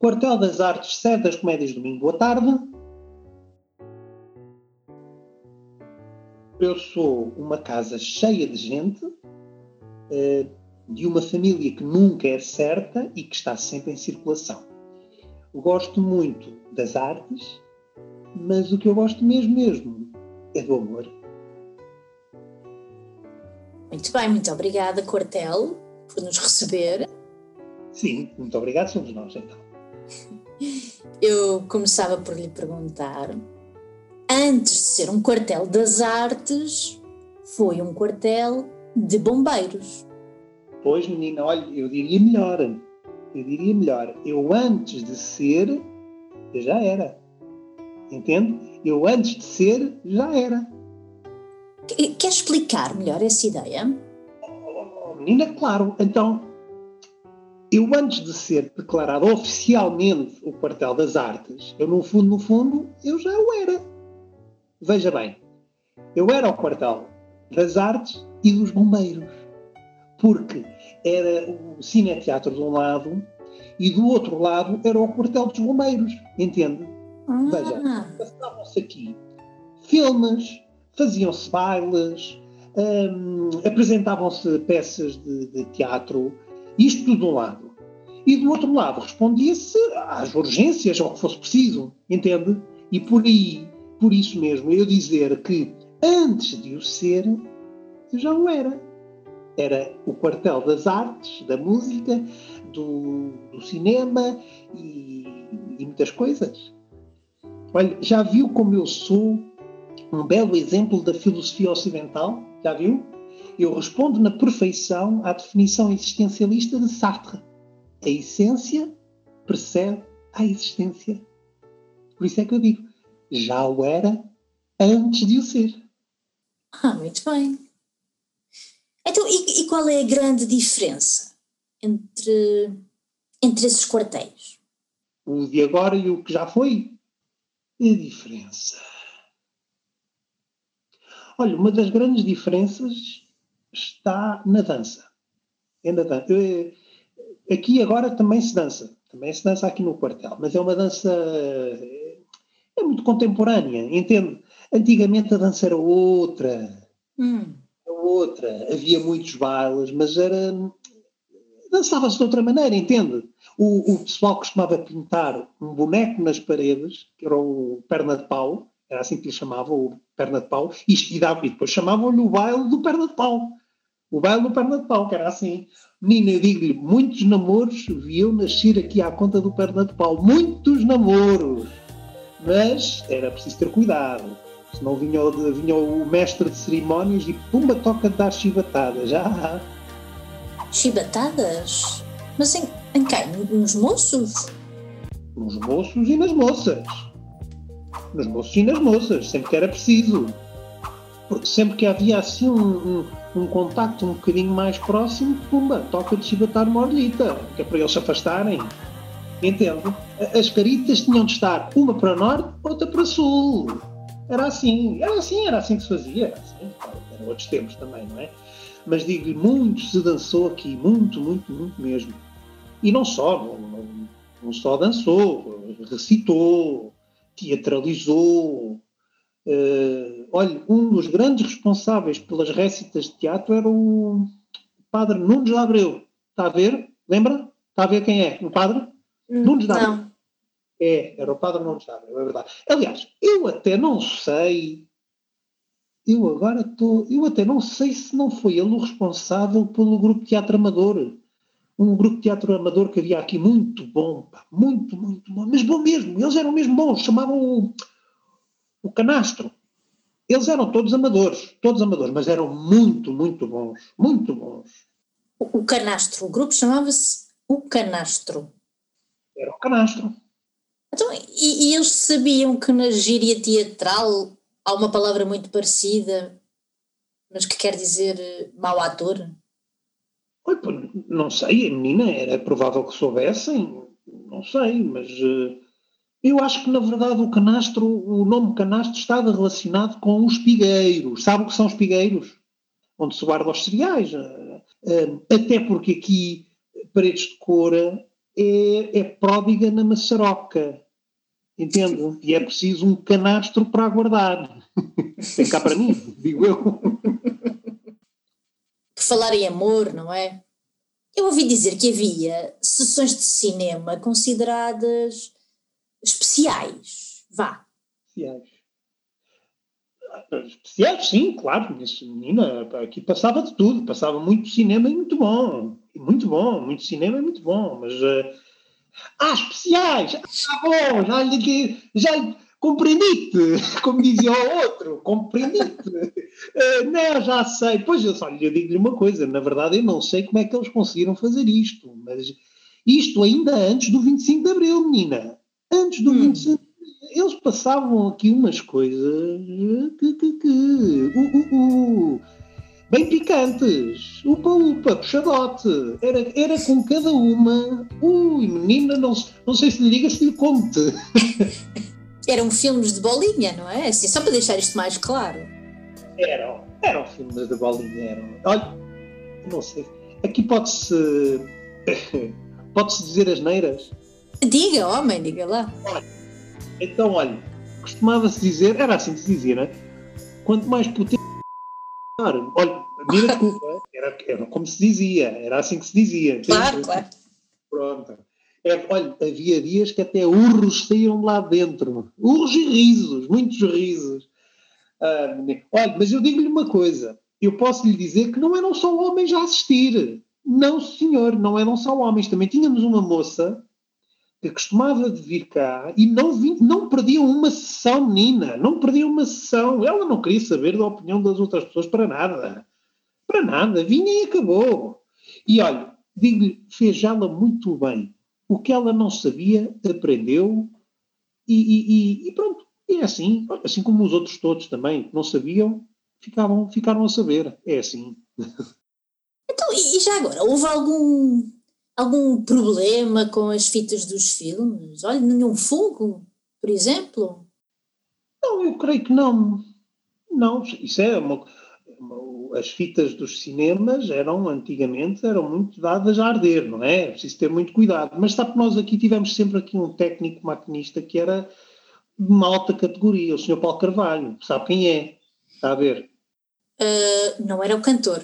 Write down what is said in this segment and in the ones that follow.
Quartel das Artes, sede das Comédias, domingo à tarde. Eu sou uma casa cheia de gente, eh, de uma família que nunca é certa e que está sempre em circulação. Gosto muito das artes, mas o que eu gosto mesmo, mesmo, é do amor. Muito bem, muito obrigada, Quartel, por nos receber. Sim, muito obrigado, somos nós então. Eu começava por lhe perguntar: antes de ser um quartel das artes, foi um quartel de bombeiros. Pois, menina, olha, eu diria melhor. Eu diria melhor. Eu antes de ser, eu já era. Entende? Eu antes de ser, já era. Quer explicar melhor essa ideia? Oh, menina, claro. Então, eu antes de ser declarado oficialmente o quartel das artes, eu no fundo, no fundo, eu já o era. Veja bem, eu era o quartel das artes e dos bombeiros. Porque era o cineteatro de um lado e do outro lado era o quartel dos bombeiros, entende? Ah. Veja, passavam-se aqui filmes, faziam-se bailes, hum, apresentavam-se peças de, de, teatro, isto de um lado. E do outro lado respondia-se às urgências, ao que fosse preciso, entende? E por aí, por isso mesmo, eu dizer que antes de o ser, eu já o era. Era o quartel das artes, da música, do, do cinema e, e muitas coisas. Olha, já viu como eu sou um belo exemplo da filosofia ocidental? Já viu? Eu respondo na perfeição à definição existencialista de Sartre. A essência precede a existência. Por isso é que eu digo, já o era antes de o ser. Ah, muito bem. Então, e, e qual é a grande diferença entre, entre esses quartéis? O de agora e o que já foi? A diferença. Olha, uma das grandes diferenças está na dança. É na dança. Aqui agora também se dança. Também se dança aqui no quartel, mas é uma dança é muito contemporânea, entende? Antigamente a dança era outra. Hum. Outra. Havia muitos bailes, mas era. dançava-se de outra maneira, entende? O, o pessoal costumava pintar um boneco nas paredes, que era o perna de pau, era assim que lhe chamavam, o perna de pau, e, e depois chamavam-lhe o baile do perna de pau. O baile do perna de pau, que era assim. Menina, eu digo-lhe, muitos namoros viam nascer aqui à conta do perna de pau. Muitos namoros! Mas era preciso ter cuidado. Senão vinha, vinha o mestre de cerimónias e pumba toca de dar chibatadas. Já. Chibatadas? Mas em, em quem? Nos moços? Nos moços e nas moças. Nos moços e nas moças, sempre que era preciso. Porque sempre que havia assim um, um, um contacto um bocadinho mais próximo, pumba, toca de chibatar uma orlita, que é para eles se afastarem. Entende? As caritas tinham de estar uma para norte, outra para sul. Era assim, era assim, era assim que se fazia. Era assim, eram outros tempos também, não é? Mas digo-lhe, muito se dançou aqui, muito, muito, muito mesmo. E não só, não, não, não só dançou, recitou, teatralizou. Uh, olha, um dos grandes responsáveis pelas récitas de teatro era o padre Nunes Abreu. Está a ver? Lembra? Está a ver quem é? O padre? Hum, Nunes Abreu. É, era o padre Nunes Abreu, é verdade. Aliás, eu até não sei eu agora estou. Eu até não sei se não foi ele o responsável pelo grupo Teatro Amador. Um grupo de teatro amador que havia aqui muito bom, pá, muito, muito bom, mas bom mesmo. Eles eram mesmo bons, chamavam o, Canastro. Eles eram todos amadores, todos amadores, mas eram muito, muito bons, muito bons. O, o Canastro, o grupo chamava-se o Canastro. Era o Canastro. Então, e, e eles sabiam que na gíria teatral há uma palavra muito parecida, mas que quer dizer eh, mau ator? Não sei, a menina era provável que soubessem, não sei, mas uh, eu acho que na verdade o canastro, o nome canastro estava relacionado com os pigueiros. Sabe o que são os pigueiros? Onde se guardam os cereais. Até porque aqui Paredes de Cora é, é pródiga na maçaroca. Entendo? E é preciso um canastro para aguardar. Tem cá para mim, digo eu. Por falar em amor, não é? Eu ouvi dizer que havia sessões de cinema consideradas especiais. Vá. Especiais. Especiais, sim, claro. Menina, aqui passava de tudo. Passava muito cinema e muito bom. Muito bom, muito cinema e muito bom. Mas. Uh, ah, especiais! Ah, bom, já lhe. Já, compreendi-te, como dizia o outro, compreendi-te. Uh, não, já sei. Pois eu só lhe digo-lhe uma coisa, na verdade eu não sei como é que eles conseguiram fazer isto, mas isto ainda antes do 25 de Abril, menina. Do hum. 25 de Eles passavam aqui umas coisas que, que, que, uh, uh, uh, bem picantes. Upa, upa, puxadote. Era, era com cada uma. Ui, menina, não, não sei se lhe diga se lhe conte. eram filmes de bolinha, não é? Assim, só para deixar isto mais claro. Eram, eram filmes de bolinha, eram. Olha, não sei. Aqui pode-se. pode-se dizer as neiras? Diga, homem, diga lá. Então, olha, costumava-se dizer, era assim que se dizia, não é? Quanto mais potente. Olha, mira desculpa, era, era como se dizia, era assim que se dizia. Claro, claro. Pronto. É, olha, havia dias que até urros saíam lá dentro. Urros e risos, muitos risos. Ah, olha, mas eu digo-lhe uma coisa. Eu posso lhe dizer que não eram só homens a assistir. Não, senhor, não eram só homens. Também tínhamos uma moça que costumava de vir cá e não, vi, não perdia uma sessão, menina. Não perdia uma sessão. Ela não queria saber da opinião das outras pessoas para nada. Para nada. Vinha e acabou. E olha, digo-lhe, fez ela muito bem o que ela não sabia, aprendeu e, e, e, pronto. E é assim, assim como os outros todos também que não sabiam, ficaram, ficaram a saber. É assim. Então, e já agora, houve algum, algum problema com as fitas dos filmes? Olha, nenhum fogo, por exemplo? Não, eu creio que não. Não, isso é uma, as fitas dos cinemas eram, antigamente, eram muito dadas a arder, não é? É preciso ter muito cuidado. Mas sabe que nós aqui tivemos sempre aqui um técnico maquinista que era de uma alta categoria, o Sr. Paulo Carvalho. Sabe quem é? Está a ver? Uh, não era o cantor.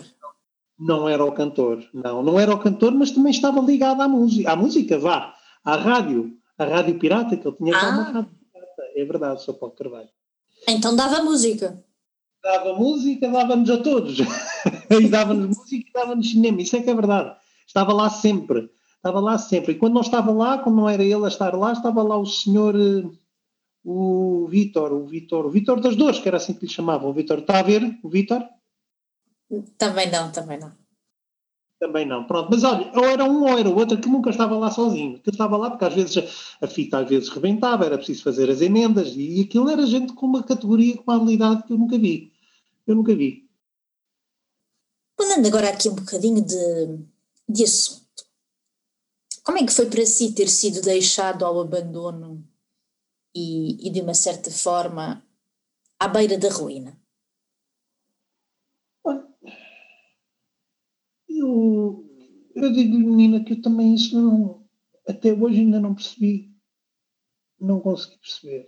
Não era o cantor, não. Não era o cantor, mas também estava ligado à música. À música, vá. À rádio. À rádio pirata, que ele tinha ah. uma rádio pirata. É verdade, Sr. Paulo Carvalho. Então dava música dava música, dava-nos a todos. e dava-nos música e dava-nos cinema. Isso é que é verdade. Estava lá sempre. Estava lá sempre. E quando não estava lá, quando não era ele a estar lá, estava lá o senhor, eh, o Vítor, o Vítor, o Vítor das Dores, que era assim que lhe chamavam. O Vítor, está a ver o Vítor? Também não, também não. Também não, pronto. Mas olha, ou era um ou era o outro que nunca estava lá sozinho. Que estava lá porque às vezes a fita às vezes rebentava, era preciso fazer as emendas e aquilo era gente com uma categoria, com uma habilidade que eu nunca vi. Eu nunca vi. Mudando agora aqui um bocadinho de, de assunto. Como é que foi para si ter sido deixado ao abandono e, e de uma certa forma à beira da ruína? Eu, eu digo menina, que eu também isso não, até hoje ainda não percebi, não consegui perceber.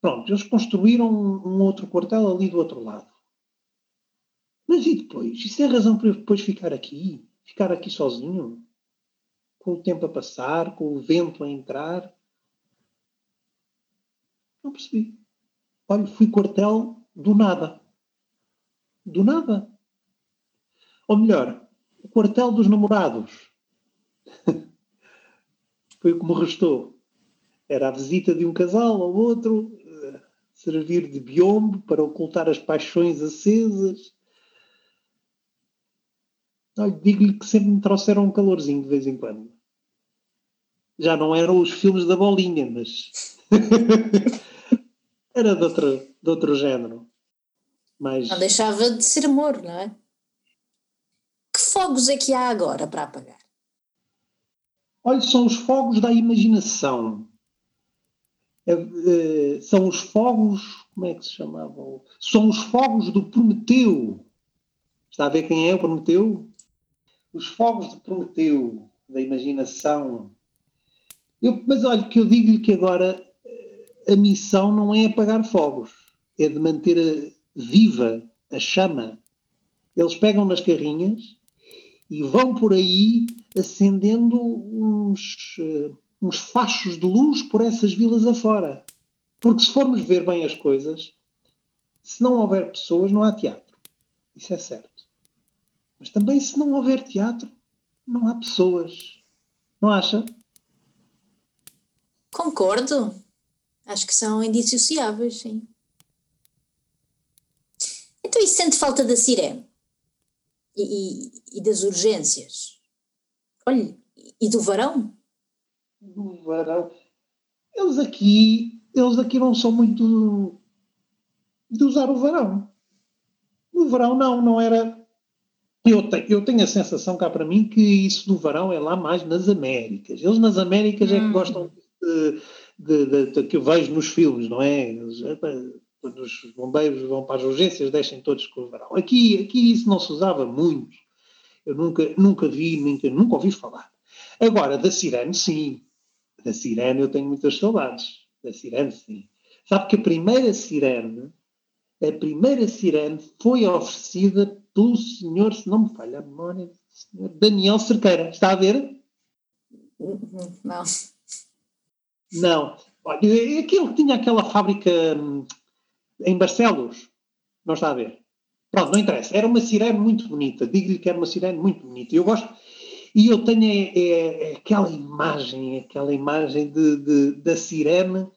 Pronto, eles construíram um outro quartel ali do outro lado. Mas e depois? Isso é razão para eu depois ficar aqui? Ficar aqui sozinho? Com o tempo a passar, com o vento a entrar? Não percebi. Olha, fui quartel do nada. Do nada. Ou melhor, o quartel dos namorados. Foi como restou. Era a visita de um casal ao outro, servir de biombo para ocultar as paixões acesas. Digo-lhe que sempre me trouxeram um calorzinho de vez em quando. Já não eram os filmes da bolinha, mas era de outro, de outro género. Mas... Não deixava de ser amor, não é? Fogos é que há agora para apagar? Olha, são os fogos da imaginação. É, é, são os fogos, como é que se chamavam? São os fogos do Prometeu. Está a ver quem é o Prometeu? Os fogos de Prometeu. da imaginação. Eu, mas olha, que eu digo-lhe que agora a missão não é apagar fogos, é de manter viva a chama. Eles pegam nas carrinhas e vão por aí acendendo uns, uh, uns fachos de luz por essas vilas afora. Porque se formos ver bem as coisas, se não houver pessoas, não há teatro. Isso é certo. Mas também, se não houver teatro, não há pessoas. Não acha? Concordo. Acho que são indissociáveis, sim. Então, e sente falta da sirene? E, e, e, das urgências? Olha, e do varão? Do varão. Eles aqui, eles aqui não são muito de usar o varão. O verão não, não era. Eu tenho, eu tenho a sensação cá para mim que isso do varão é lá mais nas Américas. Eles nas Américas hum. é que hum. gostam de, de, de, de, que eu vejo nos filmes, não é? Quando os bombeiros vão para as urgências, deixem todos com o verão. Aqui, aqui isso não se usava muito. Eu nunca, nunca vi, nunca, nunca ouvi falar. Agora, da sirene, sim. Da sirene eu tenho muitas saudades. Da sirene, sim. Sabe que a primeira sirene, a primeira sirene foi oferecida pelo senhor, se não me falha a memória, senhor Daniel Cerqueira. Está a ver? Não. Não. Olha, aquilo que tinha aquela fábrica hum, em Barcelos, não está a ver. Pronto, não interessa. Era uma sirene muito bonita. Digo-lhe que era uma sirene muito bonita. Eu gosto. E eu tenho é, é, é aquela imagem, aquela imagem de, de, da sirene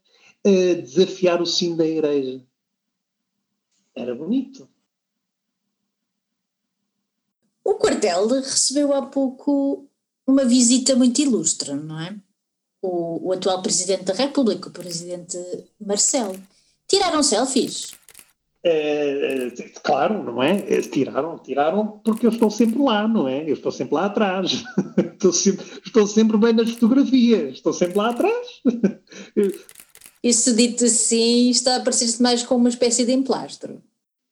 a desafiar o sino da igreja. Era bonito. O quartel recebeu há pouco uma visita muito ilustre, não é? o, o atual Presidente da República, o Presidente Marcelo. Tiraram selfies? É, claro, não é? é? Tiraram, tiraram porque eu estou sempre lá, não é? Eu estou sempre lá atrás. estou, sempre, estou sempre bem nas fotografias, estou sempre lá atrás. Isso dito assim está a parecer-se mais com uma espécie de emplastro.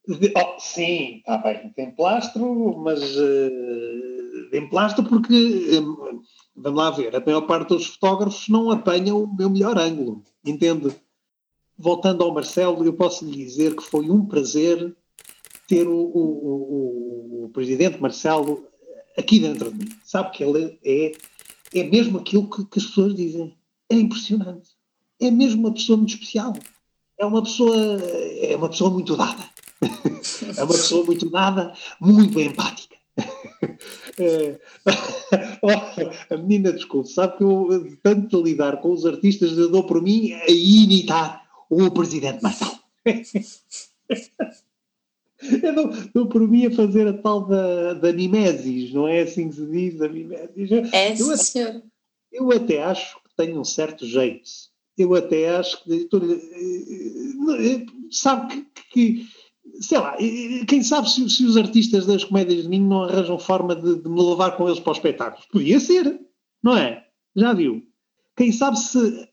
Oh, sim, está bem, tem plastro, mas uh, emplastro porque uh, vamos lá ver, a maior parte dos fotógrafos não apanham o meu melhor ângulo, entende? Voltando ao Marcelo, eu posso lhe dizer que foi um prazer ter o, o, o, o presidente Marcelo aqui dentro de mim. Sabe que ele é, é mesmo aquilo que, que as pessoas dizem. É impressionante. É mesmo uma pessoa muito especial. É uma pessoa, é uma pessoa muito dada. é uma pessoa muito dada, muito empática. É, a menina, desculpe, sabe que eu, tanto de lidar com os artistas, eu dou por mim a imitar o presidente Marcelo. Eu dou, dou por mim a fazer a tal da, da mimesis, não é assim que se diz, a mimesis? É, eu, senhor. Eu até acho que tenho um certo jeito. Eu até acho que. Eh, eh, sabe que, que sei lá, quem sabe se, se, os artistas das comédias de mim não arranjam forma de, de, me levar com eles para os espetáculos. Podia ser, não é? Já viu? Quem sabe se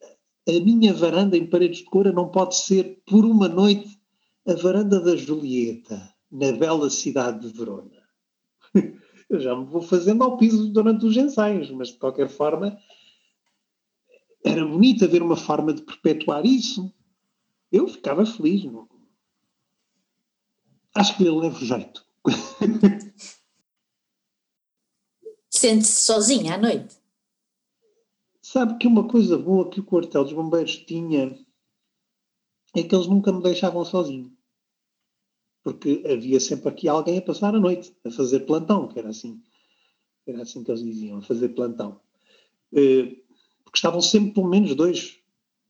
a minha varanda em paredes de cora não pode ser, por uma noite, a varanda da Julieta, na bela cidade de Verona. Eu já me vou fazendo ao piso durante os ensaios, mas de qualquer forma era bonito haver uma forma de perpetuar isso. Eu ficava feliz, não, acho que lhe levo jeito. Sente-se sozinha à noite? Sabe que uma coisa boa que o quartel dos bombeiros tinha é que eles nunca me deixavam sozinho. Porque havia sempre aqui alguém a passar a noite, a fazer plantão, que era assim. Era assim que eles diziam, a fazer plantão. Eh, porque estavam sempre pelo menos dois,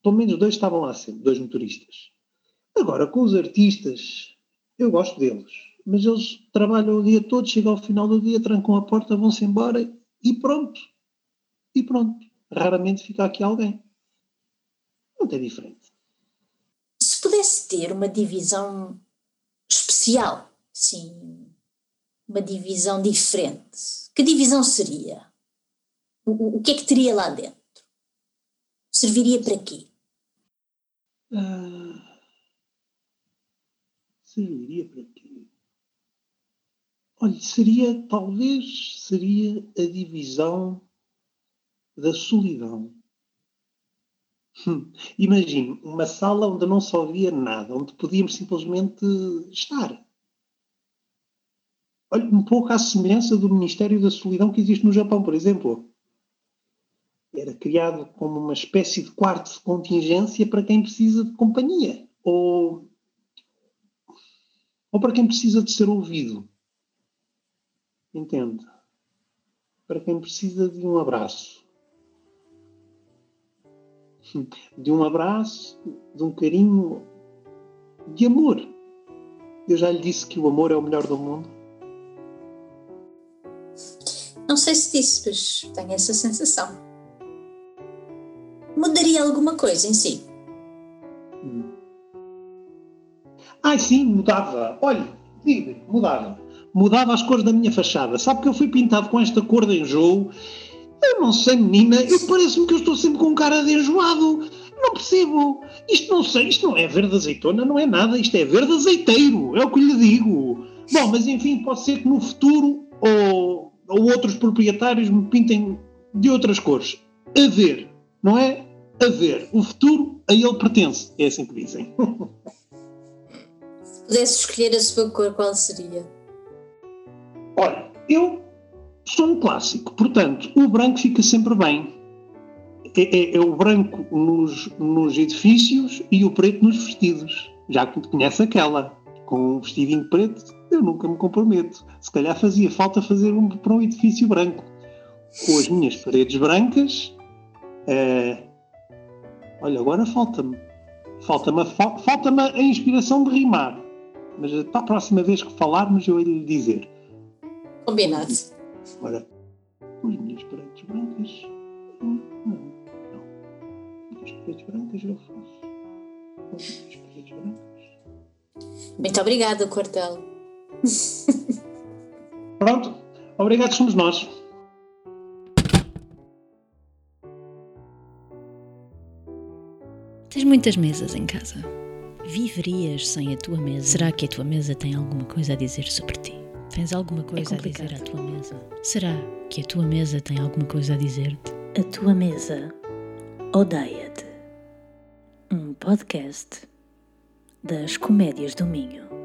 pelo menos dois estavam lá sempre, dois motoristas. Agora, com os artistas, eu gosto deles, mas eles trabalham o dia todo, chegam ao final do dia, trancam a porta, vão-se embora e pronto. E pronto. Raramente fica aqui alguém. Não é diferente. Se pudesse ter uma divisão especial, sim, uma divisão diferente, que divisão seria? O, o que é que teria lá dentro? Serviria para quê? Ah serviria para quê? Olha, seria, talvez, seria a divisão da solidão. Hum. Imagine uma sala onde não só havia nada, onde podíamos simplesmente estar. Olha, um pouco à semelhança do Ministério da Solidão que existe no Japão, por exemplo. Era criado como uma espécie de quarto de contingência para quem precisa de companhia. Ou, ou para quem precisa de ser ouvido. Entende? Para quem precisa de um abraço de um abraço, de um carinho, de amor. Eu já lhe disse que o amor é o melhor do mundo. Não sei se disse, mas tenho essa sensação. Mudaria alguma coisa em si? Hum. Ah, sim, mudava. Olha, diga, mudava. Mudava as cores da minha fachada. Sabe que eu fui pintado com esta cor de enjoo eu não sei, menina, eu parece-me que eu estou sempre com cara de enjoado. Não percebo. Isto não sei, isto não é verde azeitona, não é nada, isto é verde azeiteiro, é o que lhe digo. Bom, mas enfim, pode ser que no futuro ou, ou outros proprietários me pintem de outras cores. A ver, não é? A ver. O futuro a ele pertence, é assim que dizem. Se pudesse escolher a sua cor, qual seria? Olha, eu são um clássico. Portanto, o branco fica sempre bem. É, é, é o branco nos, nos, edifícios e o preto nos vestidos. Já conhece aquela, com um vestidinho preto, eu nunca me comprometo. Se calhar fazia falta fazer um para um edifício branco. Com as minhas paredes brancas, é... olha, agora falta-me. Falta-me falta a inspiração de rimar. Mas para a próxima vez que falarmos, eu irei lhe dizer. Combinado. Ora, com as minhas paredes brancas, não, não. As paredes brancas eu faço. Com as minhas paredes brancas. Muito obrigada, Quartel. Pronto, obrigados somos nós. Tens muitas mesas em casa. Viverias sem a tua mesa? Será que a tua mesa tem alguma coisa a dizer sobre ti? Tens alguma coisa é a dizer à tua mesa? Será que a tua mesa tem alguma coisa a dizer-te? A tua mesa odeia-te. Um podcast das Comédias do Minho.